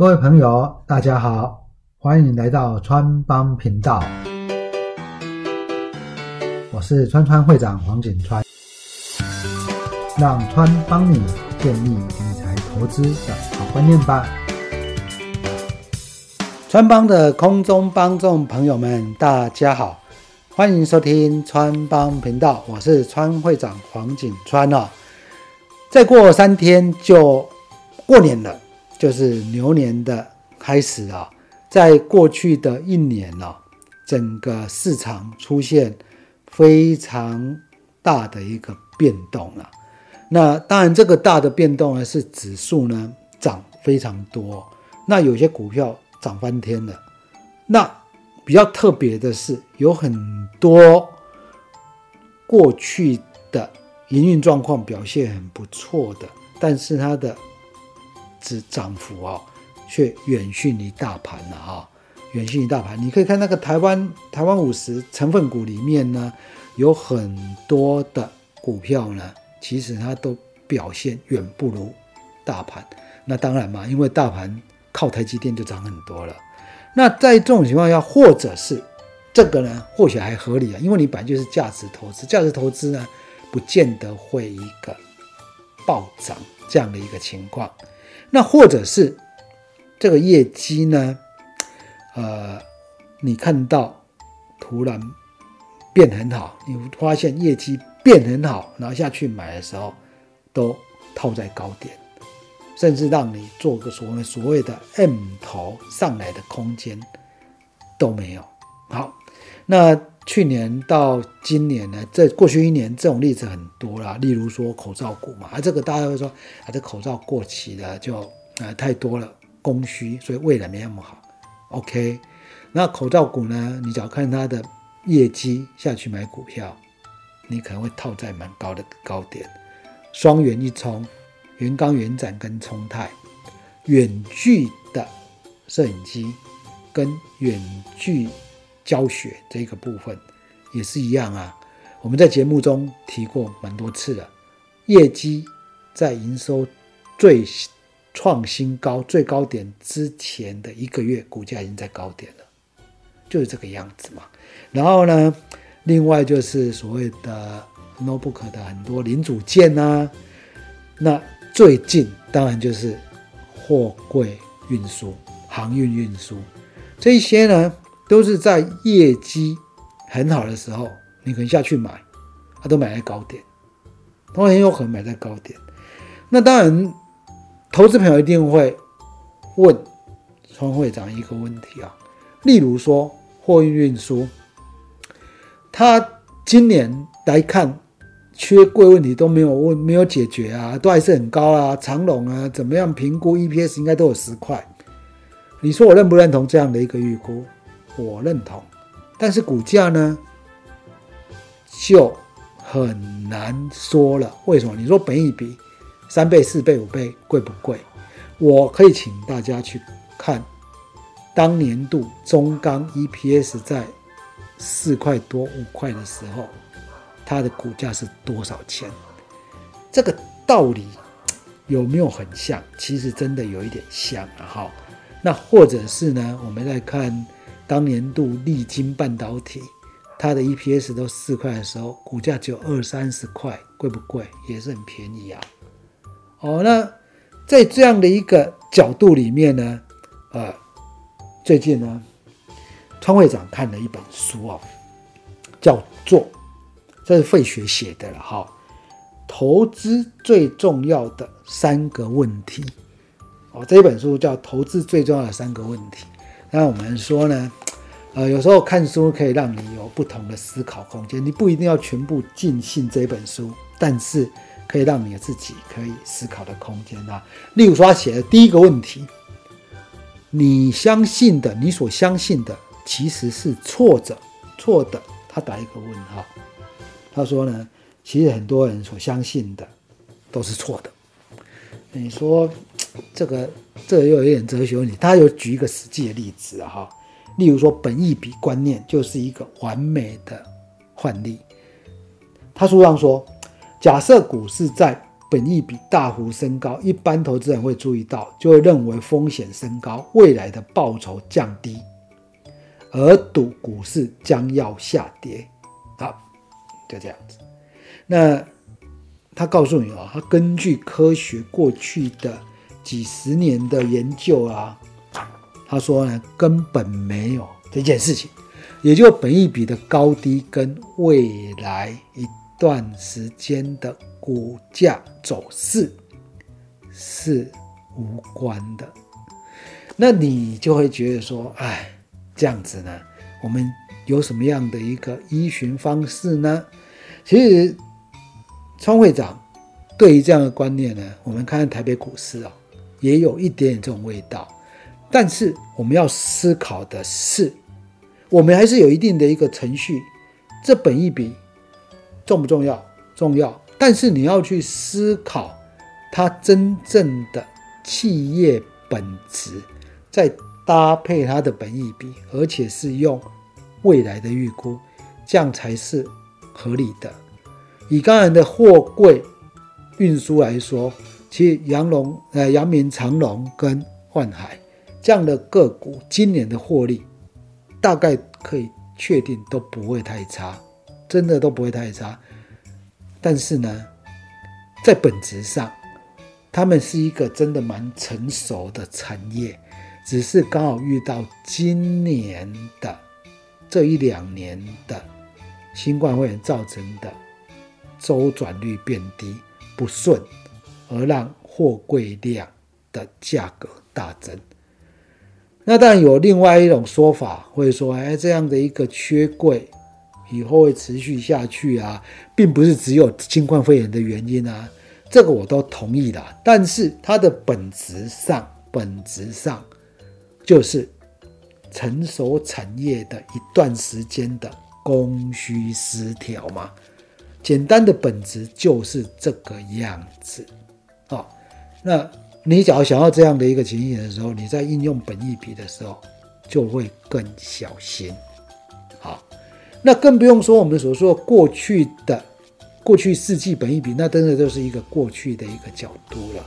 各位朋友，大家好，欢迎来到川帮频道。我是川川会长黄景川，让川帮你建立理财投资的好观念吧。川帮的空中帮众朋友们，大家好，欢迎收听川帮频道，我是川会长黄景川哦。再过三天就过年了，就是牛年的开始啊。在过去的一年呢，整个市场出现非常大的一个变动了。那当然，这个大的变动呢，是指数呢涨非常多，那有些股票涨翻天了。那比较特别的是，有很多过去的。营运状况表现很不错的，但是它的之涨幅啊，却远逊于大盘了啊，远逊于大盘。你可以看那个台湾台湾五十成分股里面呢，有很多的股票呢，其实它都表现远不如大盘。那当然嘛，因为大盘靠台积电就涨很多了。那在这种情况下，或者是这个呢，或许还合理啊，因为你本来就是价值投资，价值投资呢。不见得会一个暴涨这样的一个情况，那或者是这个业绩呢？呃，你看到突然变很好，你发现业绩变很好，然后下去买的时候都套在高点，甚至让你做个所谓所谓的 M 头上来的空间都没有。好，那。去年到今年呢，这过去一年这种例子很多啦。例如说口罩股嘛，啊，这个大家会说啊，这口罩过期了，就啊太多了，供需，所以未来没那么好。OK，那口罩股呢，你只要看它的业绩下去买股票，你可能会套在蛮高的高点。双元一冲，元刚、元展跟冲泰，远距的摄影机跟远距。教学这个部分也是一样啊，我们在节目中提过蛮多次了。业绩在营收最创新高、最高点之前的一个月，股价已经在高点了，就是这个样子嘛。然后呢，另外就是所谓的 notebook 的很多零组件啊，那最近当然就是货柜运输、航运运输这一些呢。都是在业绩很好的时候，你可能下去买，它都买在高点，都很有可能买在高点。那当然，投资朋友一定会问川会长一个问题啊，例如说货运运输，他今年来看缺柜问题都没有问没有解决啊，都还是很高啊，长龙啊怎么样评估 EPS 应该都有十块，你说我认不认同这样的一个预估？我认同，但是股价呢就很难说了。为什么？你说本一比三倍、四倍、五倍贵不贵？我可以请大家去看当年度中钢 EPS 在四块多、五块的时候，它的股价是多少钱？这个道理有没有很像？其实真的有一点像！哈，那或者是呢？我们再看。当年度历经半导体，它的 EPS 都四块的时候，股价只有二三十块，贵不贵？也是很便宜啊。哦，那在这样的一个角度里面呢，呃，最近呢，川会长看了一本书啊，叫做这是费雪写的了哈，投资最重要的三个问题。哦，这一本书叫《投资最重要的三个问题》。那我们说呢，呃，有时候看书可以让你有不同的思考空间，你不一定要全部尽信这本书，但是可以让你自己可以思考的空间啊。例如说，他写的第一个问题，你相信的，你所相信的其实是错的，错的。他打一个问号，他说呢，其实很多人所相信的都是错的。你说。这个这个又有点哲学问题。他有举一个实际的例子，哈，例如说本意比观念就是一个完美的范例。他书上说，假设股市在本意比大幅升高，一般投资人会注意到，就会认为风险升高，未来的报酬降低，而赌股市将要下跌。好，就这样子。那他告诉你啊，他根据科学过去的几十年的研究啊，他说呢，根本没有这件事情，也就本益比的高低跟未来一段时间的。股价走势是无关的，那你就会觉得说，哎，这样子呢，我们有什么样的一个依循方式呢？其实，川会长对于这样的观念呢，我们看看台北股市啊，也有一点点这种味道。但是我们要思考的是，我们还是有一定的一个程序，这本一笔重不重要？重要。但是你要去思考，它真正的企业本质，再搭配它的本益比，而且是用未来的预估，这样才是合理的。以刚才的货柜运输来说，其实阳龙、呃阳明长龙跟万海这样的个股，今年的获利大概可以确定都不会太差，真的都不会太差。但是呢，在本质上，他们是一个真的蛮成熟的产业，只是刚好遇到今年的这一两年的新冠肺炎造成的周转率变低不顺，而让货柜量的价格大增。那当然有另外一种说法，会说，哎，这样的一个缺柜。以后会持续下去啊，并不是只有新冠肺炎的原因啊，这个我都同意的。但是它的本质上，本质上就是成熟产业的一段时间的供需失调嘛。简单的本质就是这个样子。好，那你只要想要这样的一个情形的时候，你在应用本意比的时候就会更小心。好。那更不用说我们所说过去的过去世纪本意比，那真的就是一个过去的一个角度了。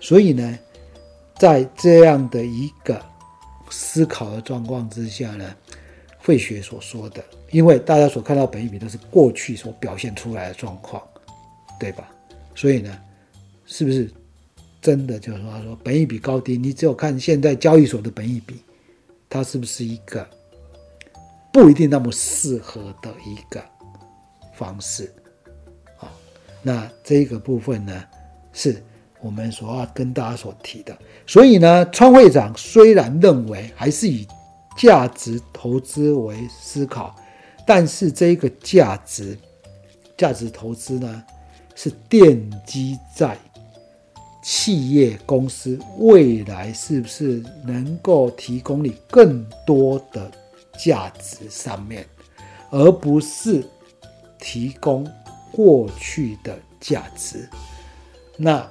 所以呢，在这样的一个思考的状况之下呢，费雪所说的，因为大家所看到本意比都是过去所表现出来的状况，对吧？所以呢，是不是真的就是说，说本一比高低，你只有看现在交易所的本一比，它是不是一个？不一定那么适合的一个方式，啊，那这个部分呢，是我们所要跟大家所提的。所以呢，川会长虽然认为还是以价值投资为思考，但是这个价值价值投资呢，是奠基在企业公司未来是不是能够提供你更多的。价值上面，而不是提供过去的价值。那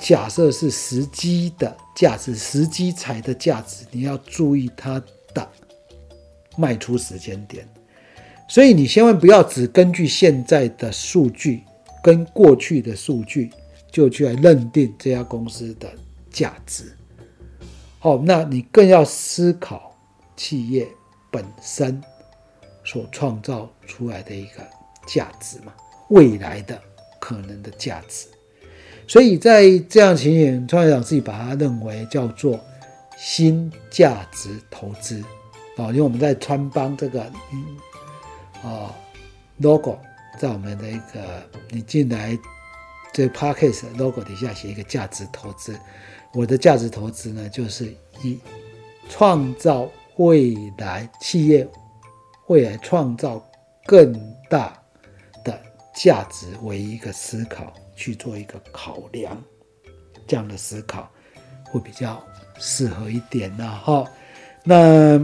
假设是时机的价值，时机才的价值，你要注意它的卖出时间点。所以你千万不要只根据现在的数据跟过去的数据就去来认定这家公司的价值。好，那你更要思考。企业本身所创造出来的一个价值嘛，未来的可能的价值，所以在这样情形，创业长自己把它认为叫做新价值投资啊，因为我们在川邦这个啊 logo 在我们的一个你进来这 parkes logo 底下写一个价值投资，我的价值投资呢，就是以创造。未来企业未来创造更大的价值为一个思考去做一个考量，这样的思考会比较适合一点呢。哈，那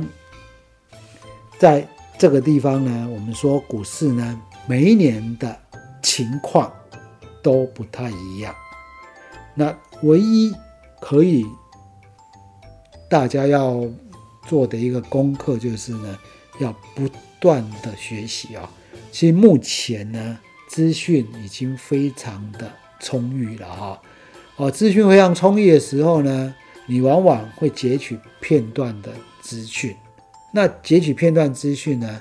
在这个地方呢，我们说股市呢，每一年的情况都不太一样。那唯一可以大家要。做的一个功课就是呢，要不断的学习啊。其实目前呢，资讯已经非常的充裕了哈。哦，资讯非常充裕的时候呢，你往往会截取片段的资讯。那截取片段资讯呢，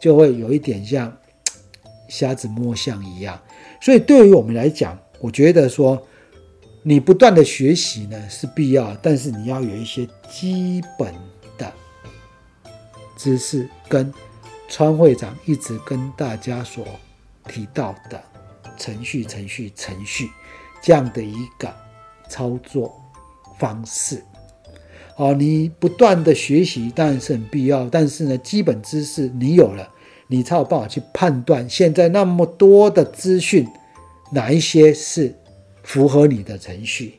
就会有一点像瞎子摸象一样。所以对于我们来讲，我觉得说，你不断的学习呢是必要，但是你要有一些基本的知识，跟川会长一直跟大家所提到的程序、程序、程序这样的一个操作方式。哦，你不断的学习当然是很必要，但是呢，基本知识你有了，你才有办法去判断现在那么多的资讯，哪一些是符合你的程序，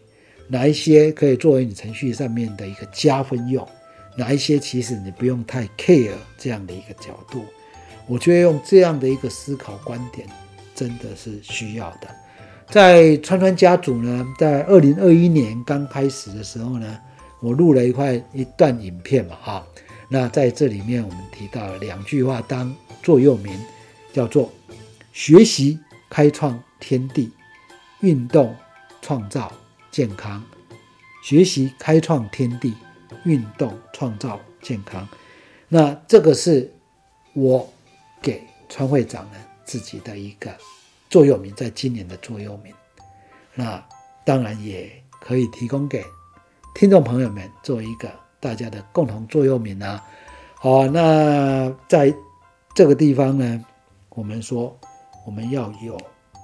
哪一些可以作为你程序上面的一个加分用，哪一些其实你不用太 care 这样的一个角度，我觉得用这样的一个思考观点真的是需要的。在川川家族呢，在二零二一年刚开始的时候呢。我录了一块一段影片嘛，哈，那在这里面我们提到了两句话当座右铭，叫做“学习开创天地，运动创造健康”。学习开创天地，运动创造健康。那这个是我给川会长呢自己的一个座右铭，在今年的座右铭。那当然也可以提供给。听众朋友们，做一个大家的共同座右铭啊！好，那在这个地方呢，我们说我们要有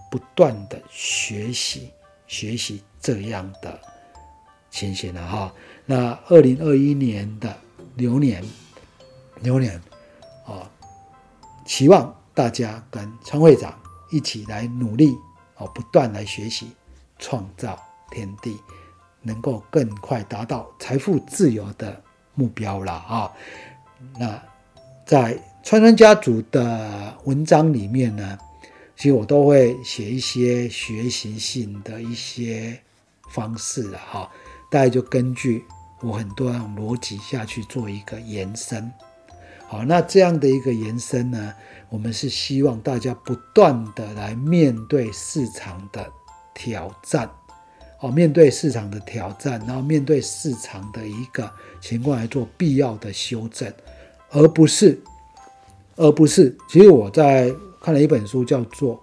不断的学习，学习这样的情形了哈。那二零二一年的牛年，牛年啊，期望大家跟川会长一起来努力哦，不断来学习，创造天地。能够更快达到财富自由的目标了啊！那在川川家族的文章里面呢，其实我都会写一些学习性的一些方式了哈。大概就根据我很多样逻辑下去做一个延伸。好，那这样的一个延伸呢，我们是希望大家不断的来面对市场的挑战。哦，面对市场的挑战，然后面对市场的一个情况来做必要的修正，而不是，而不是。其实我在看了一本书，叫做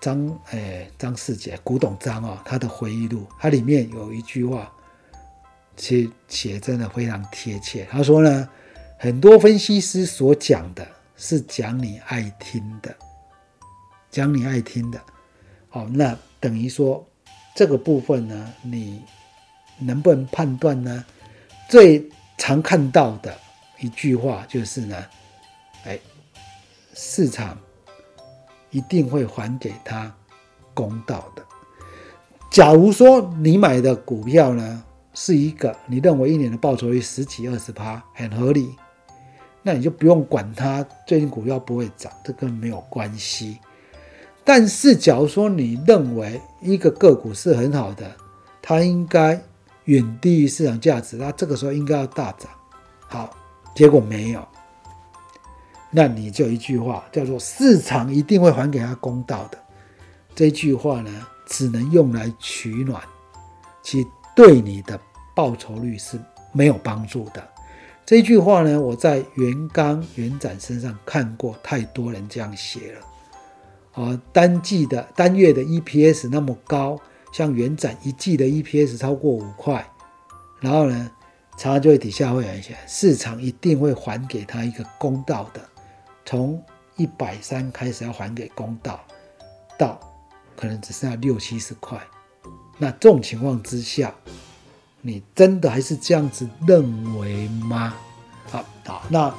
张诶张世杰古董张啊，他的回忆录，它里面有一句话，其实写真的非常贴切。他说呢，很多分析师所讲的是讲你爱听的，讲你爱听的。好，那等于说。这个部分呢，你能不能判断呢？最常看到的一句话就是呢，哎，市场一定会还给他公道的。假如说你买的股票呢是一个你认为一年的报酬率十几二十趴很合理，那你就不用管它最近股票不会涨，这跟没有关系。但是，假如说你认为一个个股是很好的，它应该远低于市场价值，那这个时候应该要大涨。好，结果没有，那你就一句话叫做“市场一定会还给他公道的”。这句话呢，只能用来取暖，其对你的报酬率是没有帮助的。这句话呢，我在元刚、元展身上看过太多人这样写了。啊，单季的单月的 EPS 那么高，像元展一季的 EPS 超过五块，然后呢，常常就会底下会有一些市场一定会还给他一个公道的，从一百三开始要还给公道，到可能只剩下六七十块，那这种情况之下，你真的还是这样子认为吗？好，好，那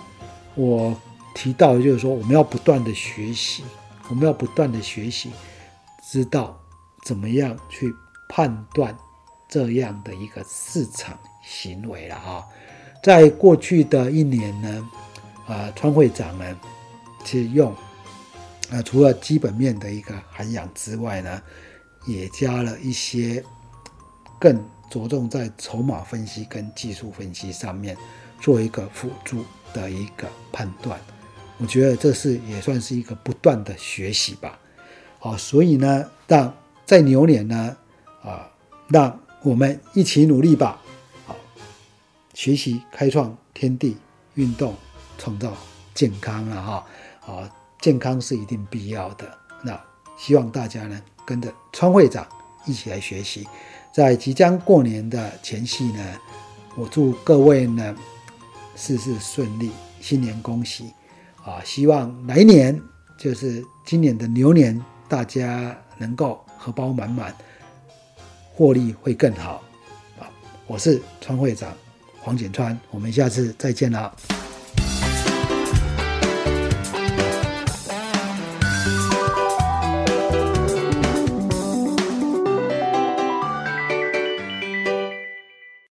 我提到的就是说，我们要不断的学习。我们要不断的学习，知道怎么样去判断这样的一个市场行为了啊！在过去的一年呢，啊，川会长呢，是用啊，除了基本面的一个涵养之外呢，也加了一些更着重在筹码分析跟技术分析上面做一个辅助的一个判断。我觉得这是也算是一个不断的学习吧，好，所以呢，让在牛年呢，啊，让我们一起努力吧。好，学习、开创天地、运动、创造健康了哈。啊，健康是一定必要的。那希望大家呢，跟着川会长一起来学习。在即将过年的前夕呢，我祝各位呢事事顺利，新年恭喜啊！希望来年就是今年的牛年，大家能够荷包满满，获利会更好啊！我是川会长黄锦川，我们下次再见了。